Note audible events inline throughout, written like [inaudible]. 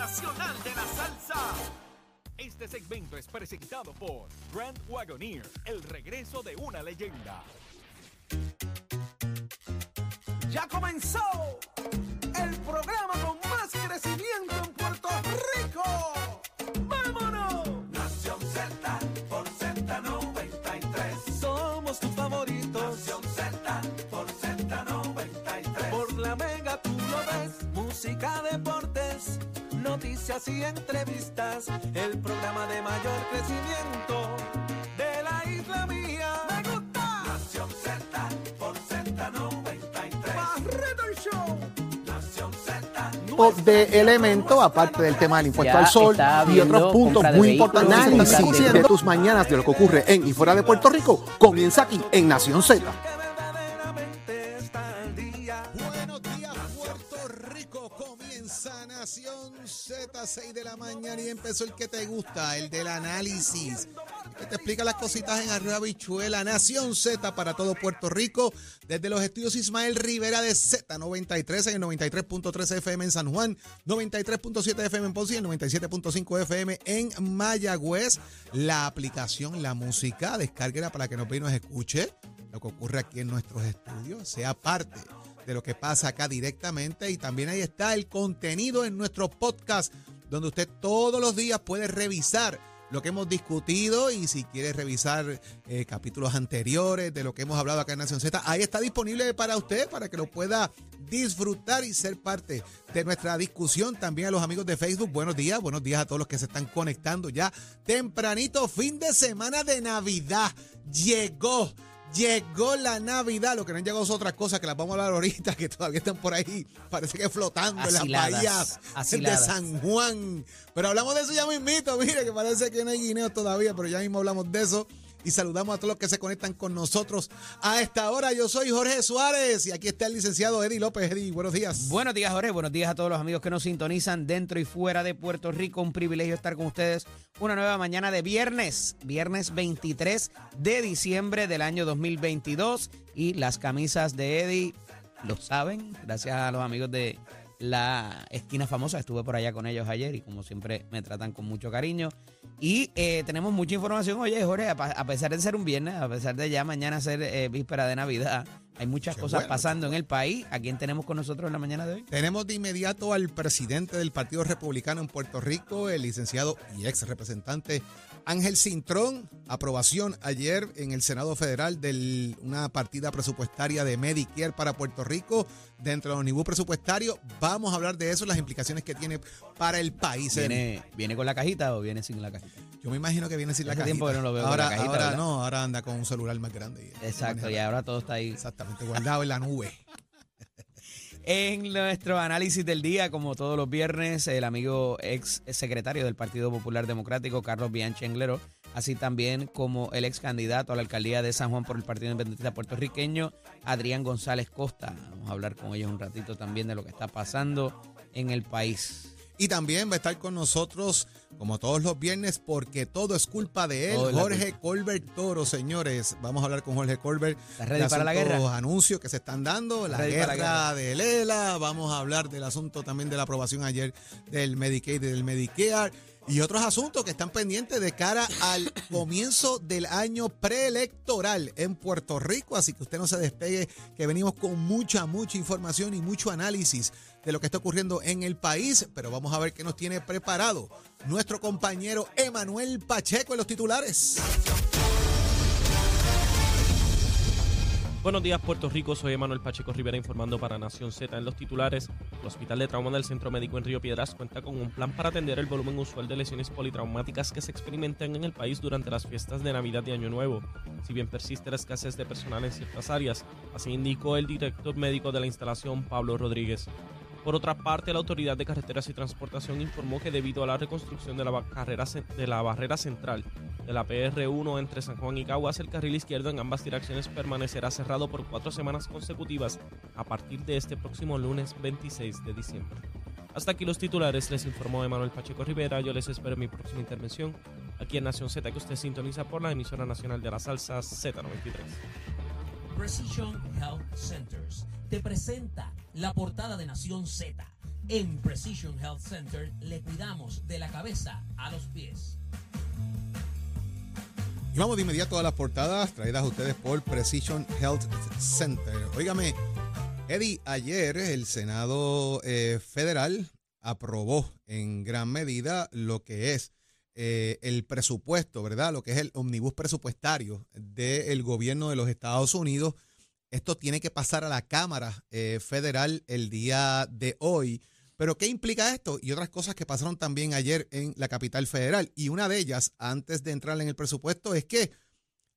Nacional de la Salsa. Este segmento es presentado por Grand Wagoneer, el regreso de una leyenda. Ya comenzó el programa con noticias y entrevistas. El programa de mayor crecimiento de la isla mía. ¡Me gusta! Nación Z por Z93. ¡Barreto el show! Nación Z. de elemento, aparte del tema del impuesto Ya al sol y otros puntos muy importantes. Análisis de tus mañanas de lo que ocurre en y fuera de Puerto Rico comienza aquí en Nación Z. Comienza Nación Z, 6 de la mañana y empezó el que te gusta, el del análisis. Que te explica las cositas en Arriba Bichuela. Nación Z para todo Puerto Rico. Desde los estudios Ismael Rivera de Z93 en el 93.3 FM en San Juan, 93.7 FM en Ponce y el 97.5 FM en Mayagüez. La aplicación, la música, descárguela para que nos vea y nos escuche lo que ocurre aquí en nuestros estudios, sea parte de lo que pasa acá directamente y también ahí está el contenido en nuestro podcast donde usted todos los días puede revisar lo que hemos discutido y si quiere revisar eh, capítulos anteriores de lo que hemos hablado acá en Nación Z, ahí está disponible para usted, para que lo pueda disfrutar y ser parte de nuestra discusión. También a los amigos de Facebook, buenos días, buenos días a todos los que se están conectando ya tempranito, fin de semana de Navidad. Llegó. Llegó la Navidad, lo que no han llegado es otras cosas que las vamos a hablar ahorita, que todavía están por ahí, parece que flotando en las Asiladas, bahías de asiladas. San Juan. Pero hablamos de eso ya mismito, mire, que parece que no hay guineos todavía, pero ya mismo hablamos de eso. Y saludamos a todos los que se conectan con nosotros a esta hora. Yo soy Jorge Suárez y aquí está el licenciado Eddie López. Eddie, buenos días. Buenos días, Jorge. Buenos días a todos los amigos que nos sintonizan dentro y fuera de Puerto Rico. Un privilegio estar con ustedes una nueva mañana de viernes, viernes 23 de diciembre del año 2022. Y las camisas de Eddie lo saben, gracias a los amigos de la esquina famosa. Estuve por allá con ellos ayer y como siempre me tratan con mucho cariño. Y eh, tenemos mucha información. Oye, Jorge, a, pesar de ser un viernes, a pesar de ya mañana ser eh, víspera de Navidad, hay muchas Qué cosas bueno, pasando en el país. ¿A quién tenemos con nosotros en la mañana de hoy? Tenemos de inmediato al presidente del Partido Republicano en Puerto Rico, el licenciado y ex representante Ángel Cintrón. Aprobación ayer en el Senado Federal de una partida presupuestaria de Medicare para Puerto Rico dentro del nivel presupuestario. Vamos a hablar de eso, las implicaciones que tiene para el país. ¿Viene, ¿Viene con la cajita o viene sin la cajita? Yo me imagino que viene sin la Hace cajita. tiempo que no lo veo con ahora, la cajita, ahora ¿verdad? no, ahora anda con un celular más grande. y- Exacto, y ahora todo está ahí. Exactamente, guardado en la nube. En nuestro análisis del día, como todos los viernes, el amigo ex secretario del Partido Popular Democrático, Carlos Bianchi Englero, así también como el ex candidato a la alcaldía de San Juan por el Partido Independentista puertorriqueño, Adrián González Costa. Vamos a hablar con ellos un ratito también de lo que está pasando en el país. Y también va a estar con nosotros, como todos los viernes, porque todo es culpa de él, Jorge Colbert Toro, señores. Vamos a hablar con Jorge Colbert. ¿Estás ready para la guerra? anuncios que se están dando, la guerra, la guerra. de Lela. Vamos a hablar del asunto también de la aprobación ayer del Medicaid y del Medicare. Y otros asuntos que están pendientes de cara al comienzo del año preelectoral en Puerto Rico. Así que usted no se despegue, que venimos con mucha, mucha información y mucho análisis de lo que está ocurriendo en el país. Pero vamos a ver qué nos tiene preparado nuestro compañero Emanuel Pacheco en los titulares. Buenos días Puerto Rico, soy Emanuel Pacheco Rivera informando para Nación Z en los titulares. El Hospital de Trauma del Centro Médico en Río Piedras cuenta con un plan para atender el volumen usual de lesiones politraumáticas que se experimentan en el país durante las fiestas de Navidad y Año Nuevo. Si bien persiste la escasez de personal en ciertas áreas, así indicó el director médico de la instalación, Pablo Rodríguez. Por otra parte, la Autoridad de Carreteras y Transportación informó que debido a la reconstrucción de la, barrera central de la PR1 entre San Juan y Caguas, el carril izquierdo en ambas direcciones permanecerá cerrado por cuatro semanas consecutivas a partir de este próximo lunes 26 de diciembre. Hasta aquí los titulares, les informó Emanuel Pacheco Rivera. Yo les espero en mi próxima intervención aquí en Nación Z, que usted sintoniza por la emisora nacional de la salsa Z93. Precision Health Centers te presenta la portada de Nación Z. En Precision Health Center le cuidamos de la cabeza a los pies. Y vamos de inmediato a las portadas traídas a ustedes por Precision Health Center. Óigame, Eddie, ayer el Senado eh, Federal aprobó en gran medida lo que es eh, el presupuesto, ¿verdad? Lo que es el omnibus presupuestario del gobierno de los Estados Unidos. Esto tiene que pasar a la Cámara eh, Federal el día de hoy. Pero ¿qué implica esto? Y otras cosas que pasaron también ayer en la capital federal. Y una de ellas, antes de entrar en el presupuesto, es que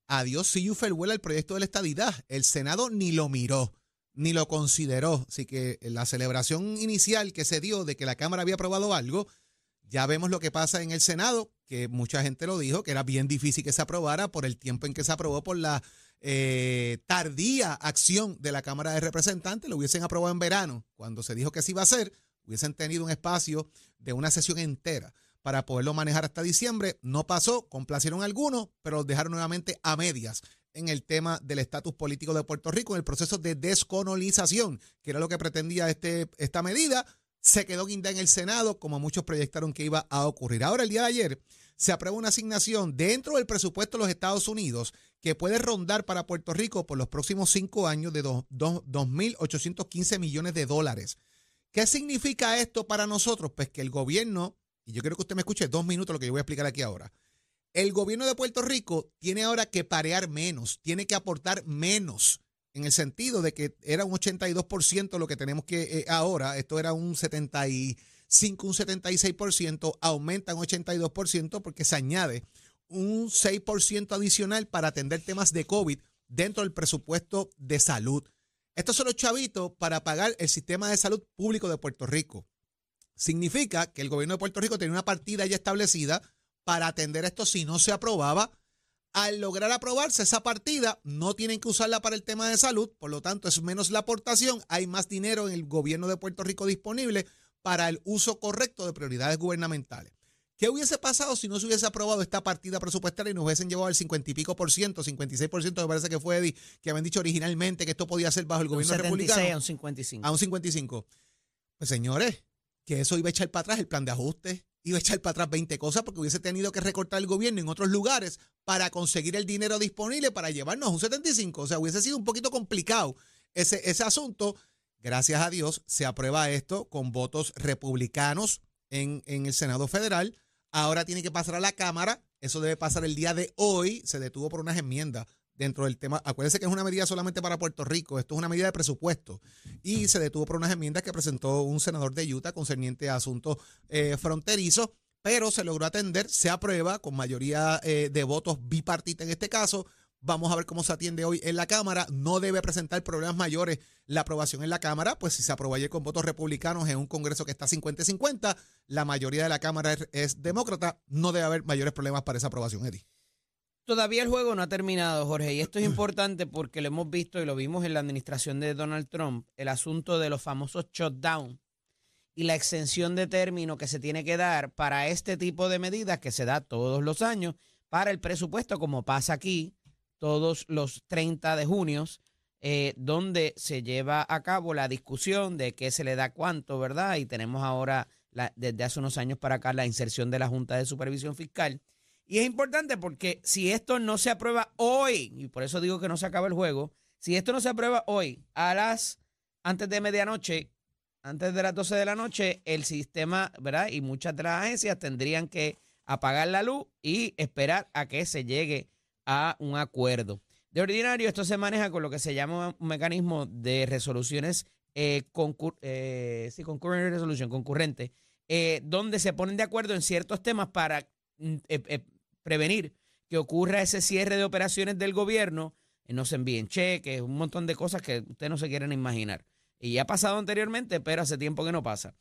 adiós si vuela el proyecto de la estadidad. El Senado ni lo miró, ni lo consideró. Así que la celebración inicial que se dio de que la Cámara había aprobado algo, ya vemos lo que pasa en el Senado, que mucha gente lo dijo, que era bien difícil que se aprobara por el tiempo en que se aprobó, por la eh, tardía acción de la Cámara de Representantes. Lo hubiesen aprobado en verano, cuando se dijo que se iba a hacer hubiesen tenido un espacio de una sesión entera para poderlo manejar hasta diciembre. No pasó, complacieron algunos, pero los dejaron nuevamente a medias en el tema del estatus político de Puerto Rico, en el proceso de descolonización, que era lo que pretendía este, esta medida. Se quedó guinda en el Senado, como muchos proyectaron que iba a ocurrir. Ahora, el día de ayer, se aprueba una asignación dentro del presupuesto de los Estados Unidos que puede rondar para Puerto Rico por los próximos cinco años de 2.815 millones de dólares. ¿Qué significa esto para nosotros? Pues que el gobierno, y yo quiero que usted me escuche dos minutos lo que yo voy a explicar aquí ahora. El gobierno de Puerto Rico tiene ahora que parear menos, tiene que aportar menos, en el sentido de que era un 82% lo que tenemos que eh, ahora, esto era un 75, un 76%, aumenta un 82% porque se añade un 6% adicional para atender temas de COVID dentro del presupuesto de salud. Estos son los chavitos para pagar el sistema de salud público de Puerto Rico. Significa que el gobierno de Puerto Rico tiene una partida ya establecida para atender esto si no se aprobaba. Al lograr aprobarse esa partida, no tienen que usarla para el tema de salud, por lo tanto es menos la aportación, hay más dinero en el gobierno de Puerto Rico disponible para el uso correcto de prioridades gubernamentales. ¿Qué hubiese pasado si no se hubiese aprobado esta partida presupuestaria y nos hubiesen llevado al 50 y pico por ciento, 56 por ciento, me parece que fue Eddie, que habían dicho originalmente que esto podía ser bajo el gobierno un 76 republicano? a un 55. A un 55. Pues señores, que eso iba a echar para atrás el plan de ajuste, iba a echar para atrás 20 cosas porque hubiese tenido que recortar el gobierno en otros lugares para conseguir el dinero disponible para llevarnos a un 75. O sea, hubiese sido un poquito complicado ese, ese asunto. Gracias a Dios se aprueba esto con votos republicanos en, en el Senado Federal Ahora tiene que pasar a la Cámara. Eso debe pasar el día de hoy. Se detuvo por unas enmiendas dentro del tema. Acuérdense que es una medida solamente para Puerto Rico. Esto es una medida de presupuesto. Y se detuvo por unas enmiendas que presentó un senador de Utah concerniente a asuntos eh, fronterizos. Pero se logró atender, se aprueba con mayoría eh, de votos bipartita en este caso Vamos a ver cómo se atiende hoy en la Cámara. No debe presentar problemas mayores la aprobación en la Cámara, pues si se aprobó ayer con votos republicanos en un Congreso que está 50-50, la mayoría de la Cámara es, demócrata, no debe haber mayores problemas para esa aprobación, Eddie. Todavía el juego no ha terminado, Jorge, y esto es importante porque lo hemos visto y lo vimos en la administración de Donald Trump, el asunto de los famosos shutdown y la extensión de término que se tiene que dar para este tipo de medidas que se da todos los años para el presupuesto, como pasa aquí, todos los 30 de junio, eh, donde se lleva a cabo la discusión de qué se le da cuánto, ¿verdad? Y tenemos ahora, desde hace unos años para acá, la inserción de la Junta de Supervisión Fiscal. Y es importante porque si esto no se aprueba hoy, y por eso digo que no se acaba el juego, si esto no se aprueba hoy a las antes de medianoche, antes de las 12 de la noche, el sistema, ¿verdad? Y muchas de las agencias tendrían que apagar la luz y esperar a que se llegue a un acuerdo. De ordinario, esto se maneja con lo que se llama un mecanismo de resoluciones eh, eh sí, resolución, concurrente, eh, donde se ponen de acuerdo en ciertos temas para mm, eh, prevenir que ocurra ese cierre de operaciones del gobierno, no se envíen cheques, un montón de cosas que ustedes no se quieren imaginar. Y ya ha pasado anteriormente, pero hace tiempo que no pasa.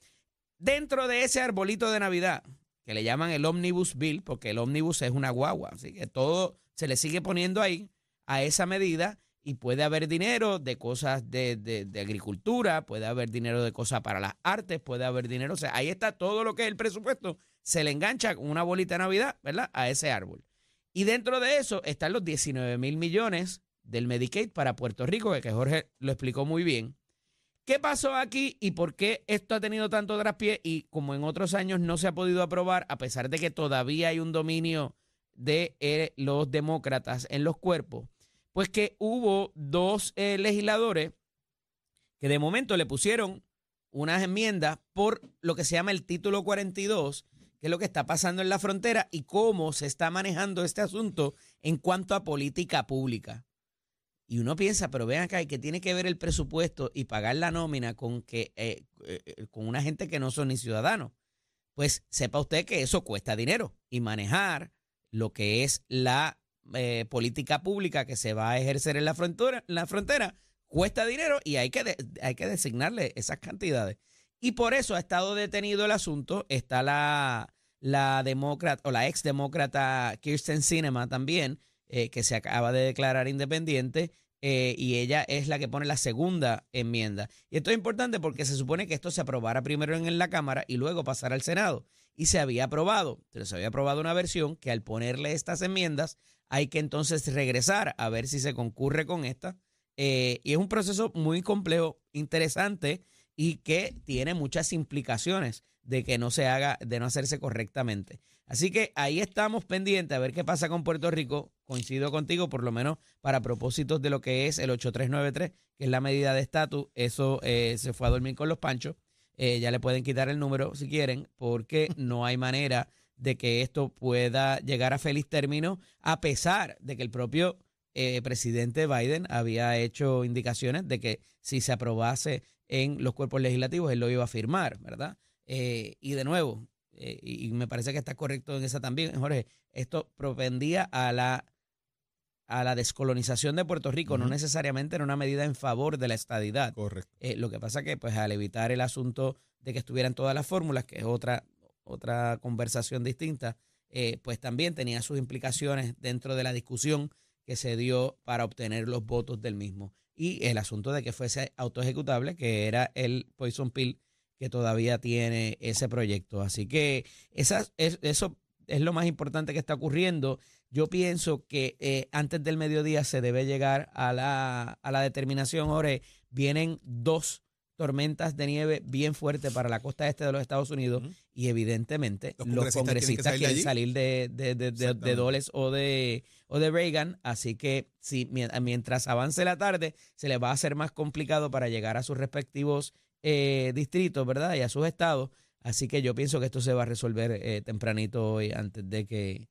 Dentro de ese arbolito de Navidad, que le llaman el Omnibus Bill, porque el Omnibus es una guagua, así que todo se le sigue poniendo ahí a esa medida y puede haber dinero de cosas de, agricultura, puede haber dinero de cosas para las artes, puede haber dinero, o sea, ahí está todo lo que es el presupuesto, se le engancha con una bolita de Navidad, ¿verdad? A ese árbol. Y dentro de eso están los 19 mil millones del Medicaid para Puerto Rico, que Jorge lo explicó muy bien, ¿Qué pasó aquí y por qué esto ha tenido tanto traspié y como en otros años no se ha podido aprobar, a pesar de que todavía hay un dominio de eh, los demócratas en los cuerpos? Pues que hubo dos eh, legisladores que de momento le pusieron unas enmiendas por lo que se llama el título 42, que es lo que está pasando en la frontera y cómo se está manejando este asunto en cuanto a política pública. Y uno piensa, pero vean acá, que tiene que ver el presupuesto y pagar la nómina con, que, eh, con una gente que no son ni ciudadanos. Pues sepa usted que eso cuesta dinero y manejar lo que es la eh, política pública que se va a ejercer en la frontera, la frontera cuesta dinero y hay que, hay que designarle esas cantidades. Y por eso ha estado detenido el asunto. Está la, la demócrata o la ex demócrata Kirsten Sinema también, que se acaba de declarar independiente eh, y ella es la que pone la segunda enmienda. Y esto es importante porque se supone que esto se aprobara primero en la Cámara y luego pasara al Senado. Y se había aprobado, pero se había aprobado una versión que al ponerle estas enmiendas hay que entonces regresar a ver si se concurre con esta. Eh, y es un proceso muy complejo, interesante y que tiene muchas implicaciones de que no se haga, de no hacerse correctamente. Así que ahí estamos pendientes a ver qué pasa con Puerto Rico. Coincido contigo, por lo menos para propósitos de lo que es el 8393, que es la medida de estatus. Eso eh, se fue a dormir con los panchos. Eh, ya le pueden quitar el número si quieren, porque [laughs] no hay manera de que esto pueda llegar a feliz término, a pesar de que el propio eh, presidente Biden había hecho indicaciones de que si se aprobase en los cuerpos legislativos, él lo iba a firmar, ¿verdad? y de nuevo, eh, y me parece que está correcto en esa también, Jorge, esto propendía a la, a la descolonización de Puerto Rico, no necesariamente era una medida en favor de la estadidad. Correcto. Eh, lo que pasa que, pues, al evitar el asunto de que estuvieran todas las fórmulas, que es otra, otra conversación distinta, eh, pues también tenía sus implicaciones dentro de la discusión que se dio para obtener los votos del mismo. Y el asunto de que fuese autoejecutable, que era el Poison Pill que todavía tiene ese proyecto. Así que es, eso es lo más importante que está ocurriendo. Yo pienso que eh, antes del mediodía se debe llegar a la, a la determinación, Jorge. Vienen dos tormentas de nieve bien fuertes para la costa este de los Estados Unidos y evidentemente los congresistas, quieren salir de, de, de, de, Doles o de, o de Reagan, así que si mientras avance la tarde se les va a hacer más complicado para llegar a sus respectivos eh, distritos, ¿verdad? Y a sus estados. Así que yo pienso que esto se va a resolver eh, tempranito hoy antes de que,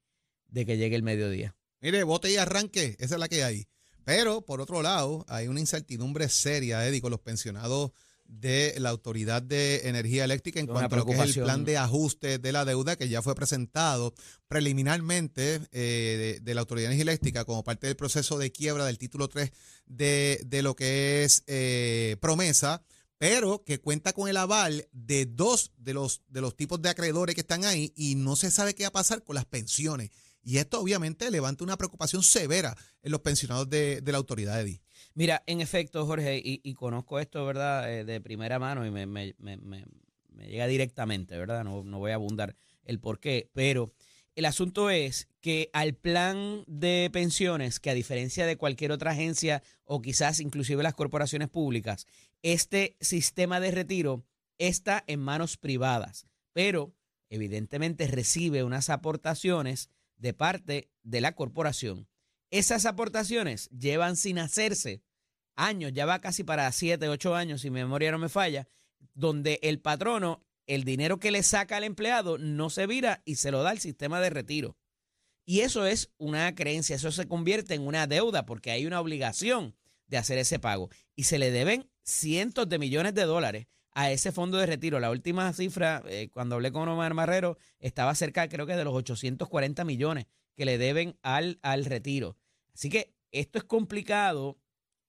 de que llegue el mediodía. Mire, bote y arranque, esa es la que hay. Pero, por otro lado, hay una incertidumbre seria, Eddie, con los pensionados de la Autoridad de Energía Eléctrica en cuanto a lo que es el plan de ajuste de la deuda que ya fue presentado preliminarmente eh, de, la Autoridad de Energía Eléctrica como parte del proceso de quiebra del título 3 de, de lo que es eh, promesa pero que cuenta con el aval de dos de los, de los tipos de acreedores que están ahí y no se sabe qué va a pasar con las pensiones. Y esto obviamente levanta una preocupación severa en los pensionados de, la autoridad de Mira, en efecto, Jorge, y, conozco esto, ¿verdad?, eh, de primera mano y me, me, llega directamente, ¿verdad? No, no voy a abundar el por qué, pero el asunto es que al plan de pensiones, que a diferencia de cualquier otra agencia o quizás inclusive las corporaciones públicas, este sistema de retiro está en manos privadas, pero evidentemente recibe unas aportaciones de parte de la corporación. Esas aportaciones llevan sin hacerse años, ya va casi para siete, ocho años, si mi memoria no me falla, donde el patrono el dinero que le saca al empleado no se vira y se lo da al sistema de retiro. Y eso es una creencia, eso se convierte en una deuda porque hay una obligación de hacer ese pago. Y se le deben cientos de millones de dólares a ese fondo de retiro. La última cifra, eh, cuando hablé con Omar Marrero, estaba cerca creo que de los 840 millones que le deben al, al retiro. Así que esto es complicado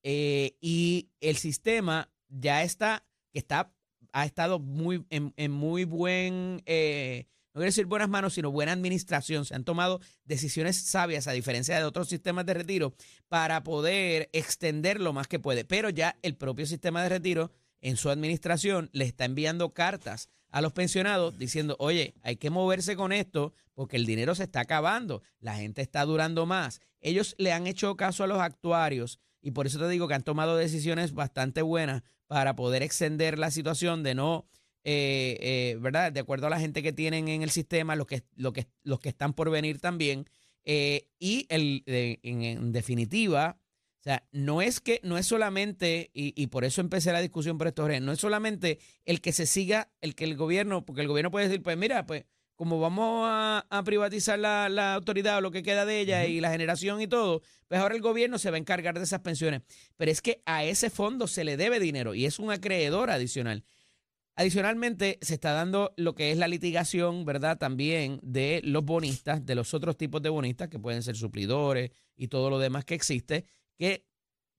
eh, y el sistema ya está, que está ha estado muy, en, muy buen, eh, no quiero decir buenas manos, sino buena administración. Se han tomado decisiones sabias, a diferencia de otros sistemas de retiro, para poder extender lo más que puede. Pero ya el propio sistema de retiro, en su administración, le está enviando cartas a los pensionados diciendo, oye, hay que moverse con esto porque el dinero se está acabando, la gente está durando más. Ellos le han hecho caso a los actuarios y por eso te digo que han tomado decisiones bastante buenas para poder extender la situación de no, eh, eh, ¿verdad? De acuerdo a la gente que tienen en el sistema, los que, que, los que están por venir también. eh, y el, en definitiva, o sea, no es que, no es solamente, y, y por eso empecé la discusión por estos redes, no es solamente el que se siga, el que el gobierno, porque el gobierno puede decir, pues mira, pues como vamos a, a privatizar la, la autoridad o lo que queda de ella y la generación y todo, pues ahora el gobierno se va a encargar de esas pensiones. Pero es que a ese fondo se le debe dinero y es un acreedor adicional. Adicionalmente, se está dando lo que es la litigación, ¿verdad? También de los bonistas, de los otros tipos de bonistas, que pueden ser suplidores y todo lo demás que existe, que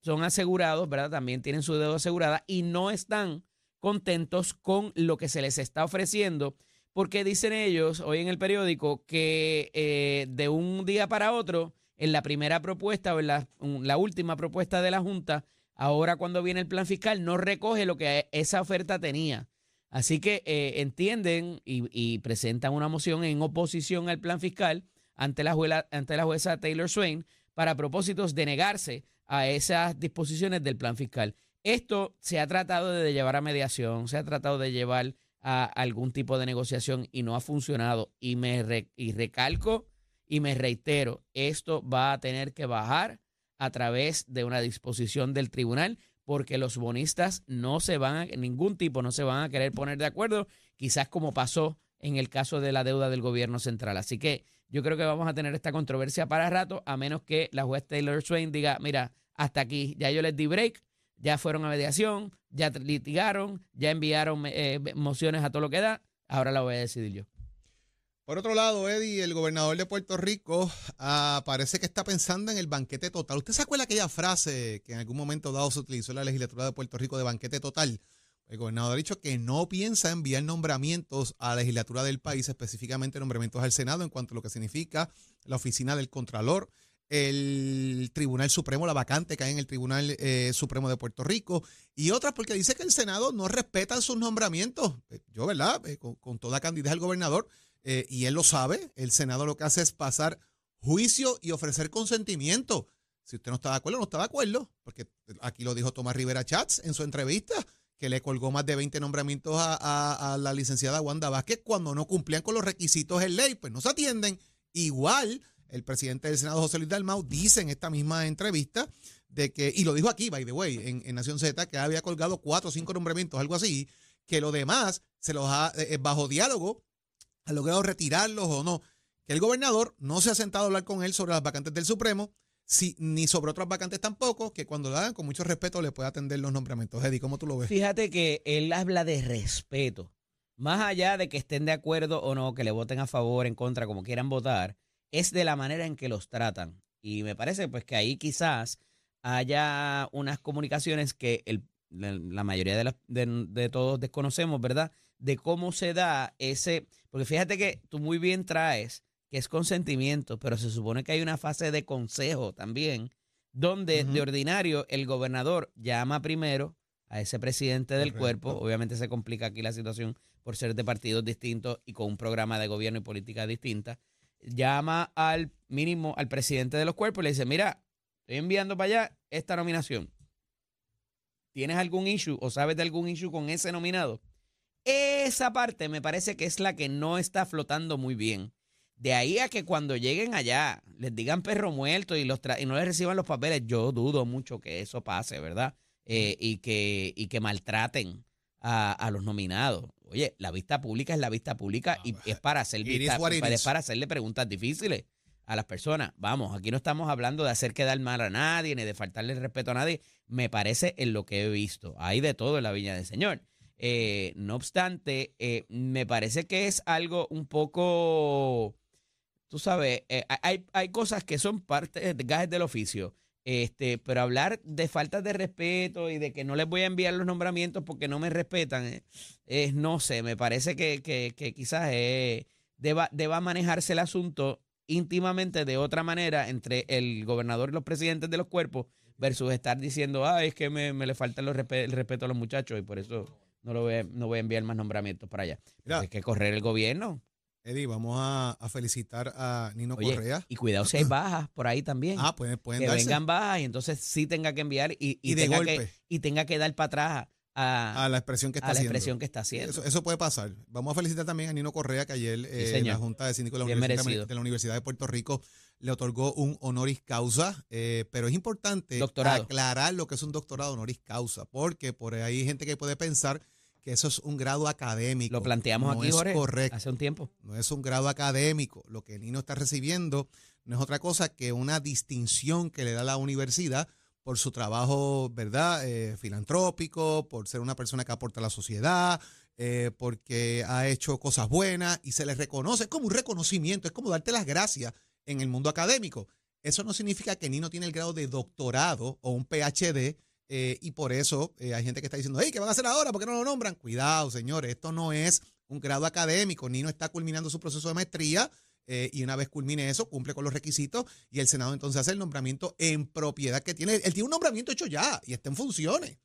son asegurados, ¿verdad? También tienen su deuda asegurada y no están contentos con lo que se les está ofreciendo, porque dicen ellos hoy en el periódico que eh, de un día para otro, en la primera propuesta o en la, última propuesta de la Junta, ahora cuando viene el plan fiscal, no recoge lo que esa oferta tenía. Así que eh, entienden y, y presentan una moción en oposición al plan fiscal ante la, juela- ante la jueza Taylor Swain para propósitos de negarse a esas disposiciones del plan fiscal. Esto se ha tratado de llevar a mediación, se ha tratado de llevar a algún tipo de negociación y no ha funcionado. Y me y recalco y me reitero, esto va a tener que bajar a través de una disposición del tribunal porque los bonistas no se van a, ningún tipo no se van a querer poner de acuerdo, quizás como pasó en el caso de la deuda del gobierno central. Así que yo creo que vamos a tener esta controversia para rato, a menos que la juez Taylor Swain diga, mira, hasta aquí, ya yo les di break, ya fueron a mediación, ya litigaron, ya enviaron eh, mociones a todo lo que da, ahora la voy a decidir yo. Por otro lado, Eddie, el gobernador de Puerto Rico, ah, parece que está pensando en el banquete total. ¿Usted se acuerda aquella frase que en algún momento dado se utilizó en la legislatura de Puerto Rico de banquete total? El gobernador ha dicho que no piensa enviar nombramientos a la legislatura del país, específicamente nombramientos al Senado en cuanto a lo que significa la oficina del Contralor, el Tribunal Supremo, la vacante que hay en el Tribunal eh, Supremo de Puerto Rico y otras porque dice que el Senado no respeta sus nombramientos. Eh, Yo, ¿verdad? Eh, con, con toda candidez al gobernador, y él lo sabe, el Senado lo que hace es pasar juicio y ofrecer consentimiento. Si usted no está de acuerdo, no está de acuerdo, porque aquí lo dijo Tomás Rivera Chats en su entrevista, que le colgó más de 20 nombramientos a, a- la licenciada Wanda Vázquez cuando no cumplían con los requisitos en ley, pues no se atienden. Igual, el presidente del Senado, José Luis Dalmau, dice en esta misma entrevista de que, y lo dijo aquí, by the way, en, en Nación Z, que había colgado cuatro o cinco nombramientos, algo así, que lo demás se los ha, eh, bajo diálogo, ha logrado retirarlos o no. Que el gobernador no se ha sentado a hablar con él sobre las vacantes del Supremo, si, ni sobre otras vacantes tampoco, que cuando lo hagan, con mucho respeto, le puede atender los nombramientos. Eddie, ¿cómo tú lo ves? Fíjate que él habla de respeto. Más allá de que estén de acuerdo o no, que le voten a favor, en contra, como quieran votar, es de la manera en que los tratan. Y me parece pues que ahí quizás haya unas comunicaciones que el- la, la mayoría de, de todos desconocemos, ¿verdad? De cómo se da ese... Porque fíjate que tú muy bien traes que es consentimiento, pero se supone que hay una fase de consejo también, donde de ordinario el gobernador llama primero a ese presidente del Correcto. cuerpo. Obviamente se complica aquí la situación por ser de partidos distintos y con un programa de gobierno y política distinta. Llama al mínimo al presidente de los cuerpos y le dice, mira, estoy enviando para allá esta nominación. ¿Tienes algún issue o sabes de algún issue con ese nominado? Esa parte me parece que es la que no está flotando muy bien. De ahí a que cuando lleguen allá les digan perro muerto y, los tra- y no les reciban los papeles, yo dudo mucho que eso pase, ¿verdad? Eh, y, que, y que maltraten a, a los nominados. Oye, la vista pública es la vista pública y es para, hacer vista- it para, hacerle preguntas difíciles a las personas. Vamos, aquí no estamos hablando de hacer quedar mal a nadie ni de faltarle el respeto a nadie. Me parece en lo que he visto. Hay de todo en la Viña del Señor. Eh, no obstante, eh, me parece que es algo un poco, tú sabes, eh, hay, hay cosas que son parte de gajes del oficio. Este, pero hablar de falta de respeto y de que no les voy a enviar los nombramientos porque no me respetan, eh, es, no sé, me parece que, que- que quizás eh, deba, deba manejarse el asunto íntimamente de otra manera entre el gobernador y los presidentes de los cuerpos versus estar diciendo, ah, es que me, me le falta los respe- el respeto a los muchachos y por eso no, lo voy, a- no voy a enviar más nombramientos para allá. Mira. Hay que correr el gobierno. Eddie, vamos a, a felicitar a Nino Oye, Correa. y cuidado si hay bajas por ahí también. Ah, pueden, pueden que darse. vengan bajas y entonces sí tenga que enviar y, y Y de tenga, golpe. que, y tenga que dar para atrás a, a la expresión que está a la haciendo. expresión que está haciendo. Eso, eso puede pasar. Vamos a felicitar también a Nino Correa, que ayer eh, la Junta de Síndicos de de la Universidad de Puerto Rico le otorgó un honoris causa, eh, pero es importante Doctorado. aclarar lo que es un doctorado honoris causa, porque por ahí hay gente que puede pensar que eso es un grado académico. Lo planteamos No aquí, es Jorge, correcto. hace un tiempo. No es un grado académico. Lo que Nino está recibiendo no es otra cosa que una distinción que le da la universidad por su trabajo, ¿verdad? Eh, filantrópico, por ser una persona que aporta a la sociedad, eh, porque ha hecho cosas buenas y se le reconoce como un reconocimiento, es como darte las gracias en el mundo académico. Eso no significa que Nino tiene el grado de doctorado o un PhD. Eh, y por eso eh, hay gente que está diciendo, hey, ¿qué van a hacer ahora? ¿Por qué no lo nombran? Cuidado, señores, esto no es un grado académico. Nino está culminando su proceso de maestría eh, y una vez culmine eso, cumple con los requisitos y el Senado entonces hace el nombramiento en propiedad que tiene. Él tiene un nombramiento hecho ya y está en funciones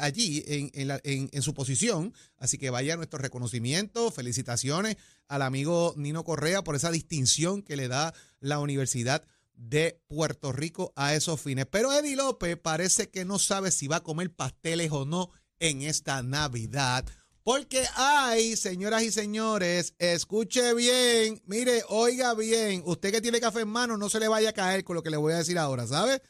allí en, en- en su posición. Así que vaya nuestro reconocimiento, felicitaciones al amigo Nino Correa por esa distinción que le da la Universidad de Puerto Rico a esos fines. Pero Eddie López parece que no sabe si va a comer pasteles o no en esta Navidad. Porque hay, señoras y señores, escuche bien, mire, oiga bien, usted que tiene café en mano, no se le vaya a caer con lo que le voy a decir ahora, ¿sabe?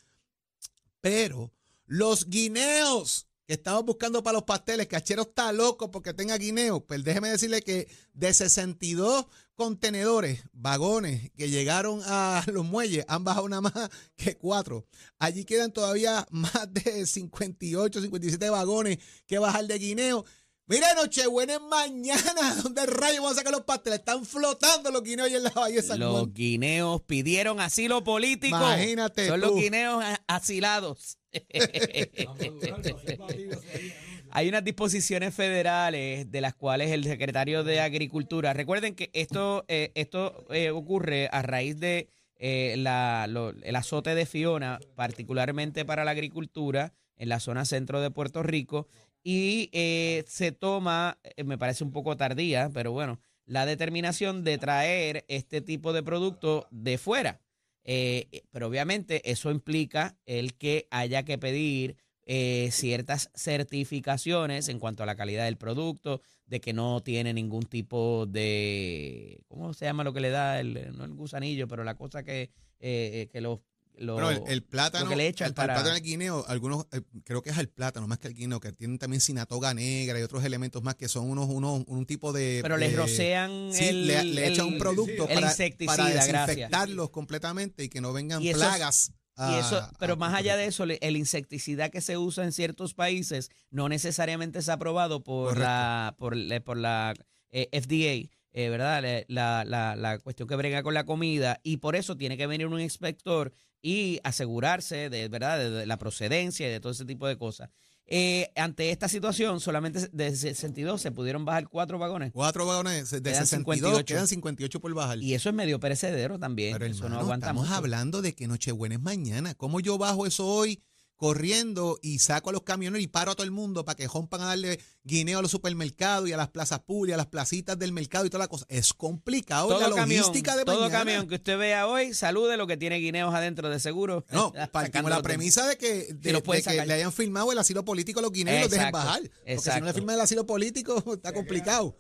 Pero los guineos que estamos buscando para los pasteles, Cachero está loco porque tenga guineos, pues déjeme decirle que de 62 contenedores, vagones que llegaron a [laughs] los muelles, han bajado nada más que cuatro. Allí quedan todavía [laughs] más de 58, 57 vagones que bajar de guineo. Mira, Nochebuena es mañana. [laughs] ¿Dónde rayos vamos a sacar los pasteles? Están flotando los guineos ahí en la Bahía de San Los Juan. guineos pidieron asilo político. Imagínate Son tú. los guineos a- asilados. Hay unas disposiciones federales de las cuales el secretario de Agricultura, recuerden que esto, eh, esto eh, ocurre a raíz de eh, la- el azote de Fiona, particularmente para la agricultura en la zona centro de Puerto Rico, y se toma, me parece un poco tardía, pero bueno, la determinación de traer este tipo de producto de fuera. Pero obviamente eso implica el que haya que pedir eh, ciertas certificaciones en cuanto a la calidad del producto, de que no tiene ningún tipo de, ¿cómo se llama lo que le da? El, no el gusanillo, pero la cosa que, eh, eh, que los... Bueno, el, el plátano, lo que le echan el, para- el plátano al guineo, algunos, eh, creo que es el plátano más que el guineo, que tienen también sinatoga negra y otros elementos más que son unos, unos un tipo de... pero les rocean Sí, el, le, le echan un producto para, para gracias. desinfectarlos completamente y que no vengan Y Y eso, pero a más allá de eso, el insecticida que se usa en ciertos países no necesariamente es aprobado por la por, por la eh, FDA, eh, ¿verdad? La, la, la cuestión que brega con la comida y por eso tiene que venir un inspector y asegurarse de, ¿verdad? de, de la procedencia y de todo ese tipo de cosas. Eh, ante esta situación, solamente de 62 se pudieron bajar cuatro vagones Cuatro vagones de Quedan 62, 58. quedan 58 por bajar. y eso es medio perecedero también. Pero eso hermano, no aguanta estamos mucho. hablando de que Nochebuena es mañana. ¿Cómo yo bajo eso hoy corriendo y saco a los camioneros y paro a todo el mundo para que rompan a darle guineo a los supermercados y a las plazas públicas, a las placitas del mercado y toda la cosa? Es complicado la todo camión, logística de todo mañana. camión que usted vea hoy, salude lo que tiene guineos adentro de seguro. [laughs] No, [laughs] partimos la premisa de que, de, de que sacar. le hayan firmado el asilo político a los guineos y los dejen Exacto, bajar. Porque si no le firman el asilo político, está complicado.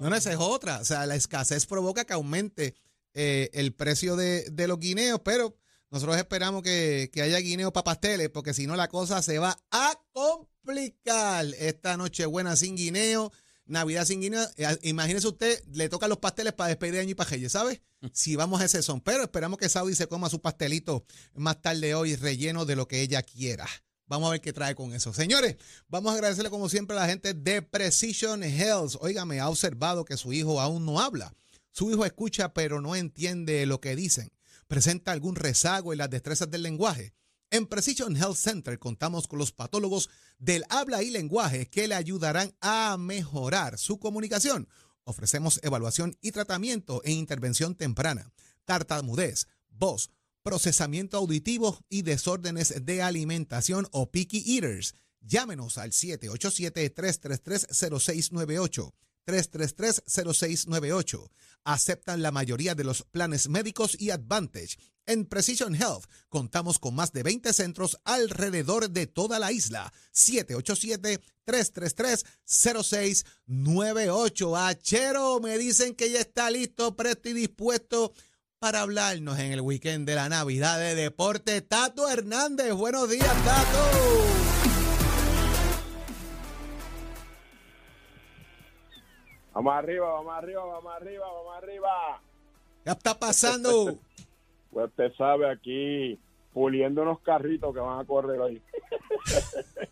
No, no, esa es otra. O sea, la escasez provoca que aumente eh, el precio de, de los guineos, pero nosotros esperamos que, que haya guineos para pasteles, porque si no la cosa se va a complicar. Esta noche buena sin guineo, Navidad sin guineo. Eh, Imagínese usted, le tocan los pasteles para despedir de año y pajelle, ¿sabes? Si vamos a ese son. Pero esperamos que Saudi se coma su pastelito más tarde hoy, relleno de lo que ella quiera. Vamos a ver qué trae con eso. Señores, vamos a agradecerle como siempre a la gente de Precision Health. Óigame, ha observado que su hijo aún no habla. Su hijo escucha pero no entiende lo que dicen. Presenta algún rezago en las destrezas del lenguaje. En Precision Health Center contamos con los patólogos del habla y lenguaje que le ayudarán a mejorar su comunicación. Ofrecemos evaluación y tratamiento e intervención temprana, tartamudez, voz, procesamiento auditivo y desórdenes de alimentación o picky eaters. Llámenos al 787-333-0698. 333-0698. Aceptan la mayoría de los planes médicos y Advantage. En Precision Health contamos con más de 20 centros alrededor de toda la isla. 787-333-0698. Achero, me dicen que ya está listo, presto y dispuesto para hablarnos en el weekend de la Navidad de Deporte. Tato Hernández, buenos días, Tato. Vamos arriba, vamos arriba, vamos arriba, vamos arriba. ¿Qué está pasando? [laughs] Pues usted sabe, aquí puliendo unos carritos que van a correr hoy. [laughs]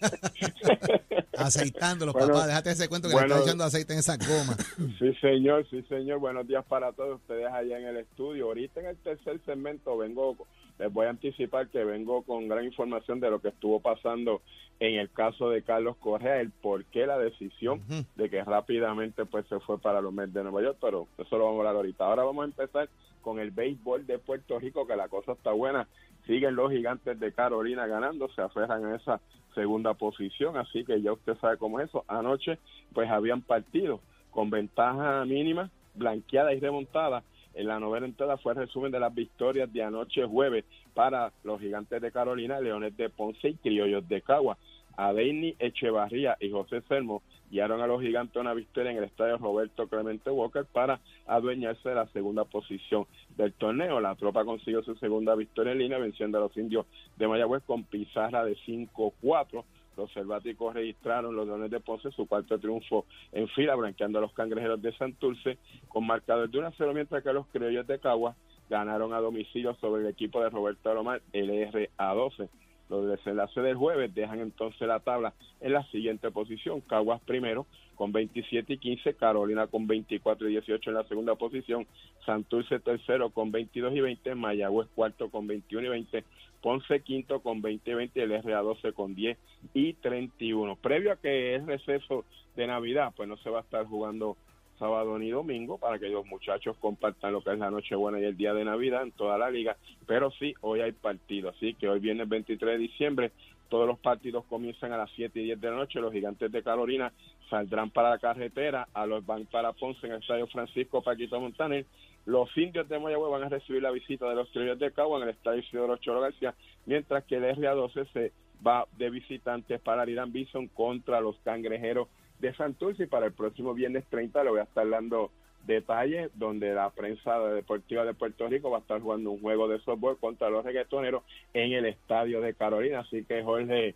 Aceitándolos, Bueno, papá. Déjate ese cuento que le está echando aceite en esa goma. [laughs] Sí, señor, sí, señor. Buenos días para todos ustedes allá en el estudio. Ahorita en el tercer segmento vengo, les voy a anticipar que vengo con gran información de lo que estuvo pasando en el caso de Carlos Correa, el por qué la decisión de que rápidamente pues se fue para los Mets de Nueva York, pero eso lo vamos a hablar ahorita. Ahora vamos a empezar con el béisbol de Puerto Rico, que la cosa está buena. Siguen los gigantes de Carolina ganando, se aferran a esa segunda posición, así que ya usted sabe cómo es eso. Anoche pues habían partido con ventaja mínima, blanqueada y remontada. En la novena entrada fue el resumen de las victorias de anoche jueves para los gigantes de Carolina, Leones de Ponce y Criollos de Cagua. Adeini Echevarría y José Selmo guiaron a los gigantes una victoria en el estadio Roberto Clemente Walker para adueñarse de la segunda posición del torneo. La tropa consiguió su segunda victoria en línea venciendo a los indios de Mayagüez con pizarra de 5-4. Los selváticos registraron los Leones de Ponce su cuarto triunfo en fila, blanqueando a los cangrejeros de Santurce con marcador de 1 0, mientras que los criollos de Cagua ganaron a domicilio sobre el equipo de Roberto Alomar, el RA12. Los desenlaces del jueves dejan entonces la tabla en la siguiente posición. Caguas primero con 27 y 15, Carolina con 24 y 18 en la segunda posición, Santurce tercero con 22 y 20, Mayagüez cuarto con 21 y 20, Ponce quinto con 20 y 20 y el RA12 con 10 y 31. Previo a que es receso de Navidad, pues no se va a estar jugando sábado ni domingo para que los muchachos compartan lo que es la Nochebuena y el día de Navidad en toda la liga, pero sí, hoy hay partido, así que hoy viene el 23 de diciembre, todos los partidos comienzan a las 7 y 10 de la noche, los gigantes de Carolina saldrán para la carretera, a los van para Ponce en el Estadio Francisco Paquito Montaner, los indios de Mayagüez van a recibir la visita de los criollos de Cagua en el Estadio Isidoro Cholo García, mientras que el RA12 se va de visitantes para el Irán Bison contra los cangrejeros de Santurce y para el próximo viernes 30 le voy a estar dando detalles donde la prensa deportiva de Puerto Rico va a estar jugando un juego de softball contra los reggaetoneros en el estadio de Carolina. Así que Jorge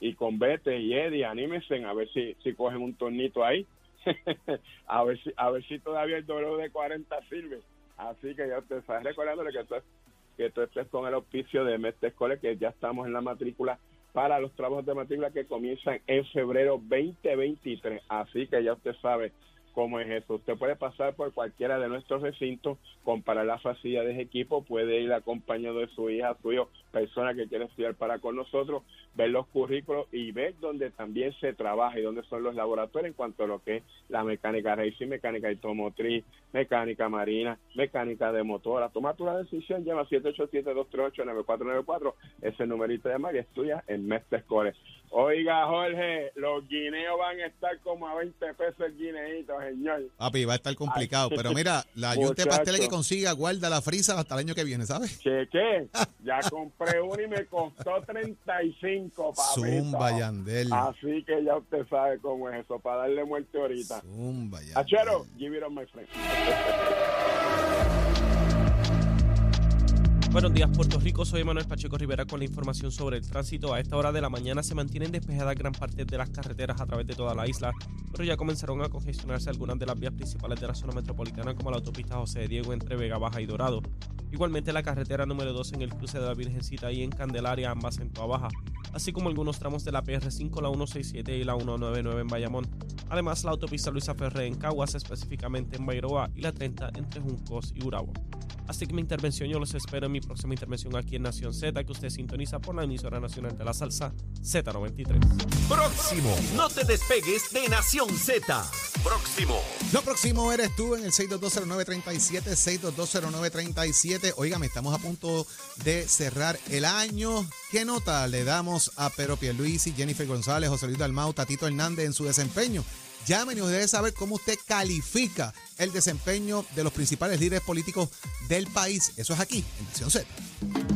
y Convete y Eddie, anímense a ver si, si cogen un tornito ahí. [laughs] a ver si a ver si todavía el W de 40 sirve. Así que ya usted sabe, recordándole que es que tú estés con el auspicio de Mestre Escoles, que ya estamos en la matrícula para los trabajos de matrícula que comienzan en febrero 2023. Así que ya usted sabe cómo es eso. Usted puede pasar por cualquiera de nuestros recintos, comparar las facilidades de equipo, puede ir acompañado de su hija, su hijo, persona que quiere estudiar para con nosotros, ver los currículos y ver dónde también se trabaja y dónde son los laboratorios en cuanto a lo que es la mecánica racing, mecánica automotriz, mecánica marina, mecánica de motora. Toma tu decisión, llama 787-238-9494, ese numerito de y estudia en Mestre Escoles. Oiga, Jorge, los guineos van a estar como a 20 pesos el guineito, señor. Papi, va a estar complicado. Pero mira, la yunta de pasteles que consiga, guarda la frisa hasta el año que viene, ¿sabes? ¿Qué, qué? [laughs] Ya compré uno y me costó 35, papito. Zumba, Yandel. Así que ya usted sabe cómo es eso, para darle muerte ahorita. Zumba, Yandel. Achero, give it on my friend. [laughs] Buenos días, Puerto Rico. Soy Manuel Pacheco Rivera con la información sobre el tránsito. A esta hora de la mañana se mantienen despejadas gran parte de las carreteras a través de toda la isla, pero ya comenzaron a congestionarse algunas de las vías principales de la zona metropolitana, como la autopista José de Diego entre Vega Baja y Dorado. Igualmente la carretera número 2 en el cruce de la Virgencita y en Candelaria, ambas en Toa Baja, así como algunos tramos de la PR5, la 167 y la 199 en Bayamón. Además, la autopista Luisa Ferré en Caguas, específicamente en Bairoa, y la 30 entre Juncos y Urabo. Así que mi intervención yo los espero en mi próxima intervención aquí en Nación Z, que usted sintoniza por la emisora nacional de la salsa Z93. Próximo. No te despegues de Nación Z. Próximo. Lo próximo eres tú en el 6220937, 6220937. Óigame, estamos a punto de cerrar el año. ¿Qué nota le damos a Pedro Pierluisi, Jennifer González, José Luis Dalmau, Tatito Hernández en su desempeño? Llamen y nos deje saber cómo usted califica el desempeño de los principales líderes políticos del país. Eso es aquí, en Nación Z.